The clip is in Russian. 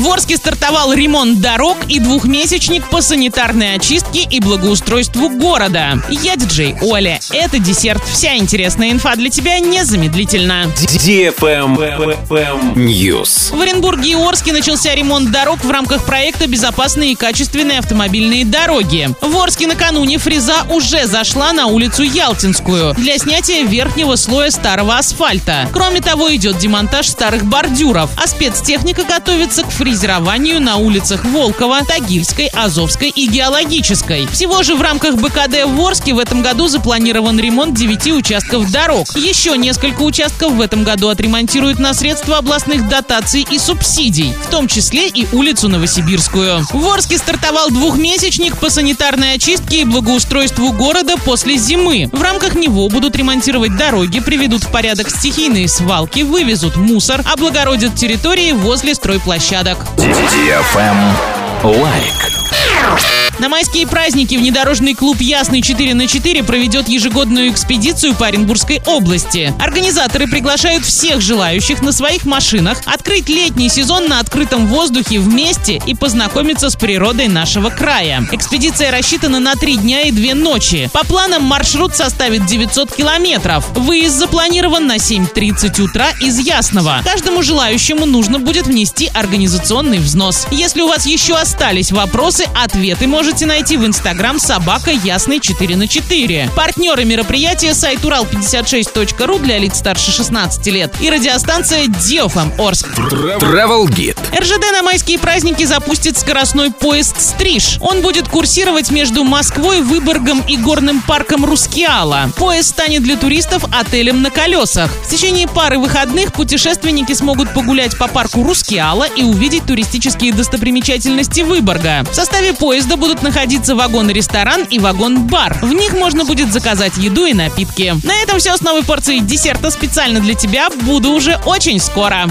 В Орске стартовал ремонт дорог и двухмесячник по санитарной очистке и благоустройству города. Я диджей Оля. Это десерт. Вся интересная инфа для тебя незамедлительно. News. В Оренбурге и Орске начался ремонт дорог в рамках проекта «Безопасные и качественные автомобильные дороги». В Орске накануне фреза уже зашла на улицу Ялтинскую для снятия верхнего слоя старого асфальта. Кроме того, идет демонтаж старых бордюров, а спецтехника готовится к фрезерованию на улицах Волкова, Тагильской, Азовской и Геологической. Всего же в рамках БКД в Орске в этом году запланирован ремонт 9 участков дорог. Еще несколько участков в этом году отремонтируют на средства областных дотаций и субсидий, в том числе и улицу Новосибирскую. В Орске стартовал двухмесячник по санитарной очистке и благоустройству города после зимы. В рамках него будут ремонтировать дороги, приведут в порядок стихийные свалки, вывезут мусор, облагородят территории возле стройплощадок. Лайк. На майские праздники внедорожный клуб «Ясный 4 на 4 проведет ежегодную экспедицию по Оренбургской области. Организаторы приглашают всех желающих на своих машинах открыть летний сезон на открытом воздухе вместе и познакомиться с природой нашего края. Экспедиция рассчитана на три дня и две ночи. По планам маршрут составит 900 километров. Выезд запланирован на 7.30 утра из Ясного. Каждому желающему нужно будет внести организационный взнос. Если у вас еще остались вопросы, ответы можете найти в инстаграм собака ясный 4 на 4. Партнеры мероприятия сайт урал56.ру для лиц старше 16 лет и радиостанция Диофам Орск. Travel Guide. РЖД на майские праздники запустит скоростной поезд «Стриж». Он будет курсировать между Москвой, Выборгом и горным парком Рускеала. Поезд станет для туристов отелем на колесах. В течение пары выходных путешественники смогут погулять по парку Рускеала и увидеть туристические достопримечательности Выборга. В составе поезда будут находиться вагон-ресторан и вагон-бар. В них можно будет заказать еду и напитки. На этом все с новой порцией десерта специально для тебя. Буду уже очень скоро.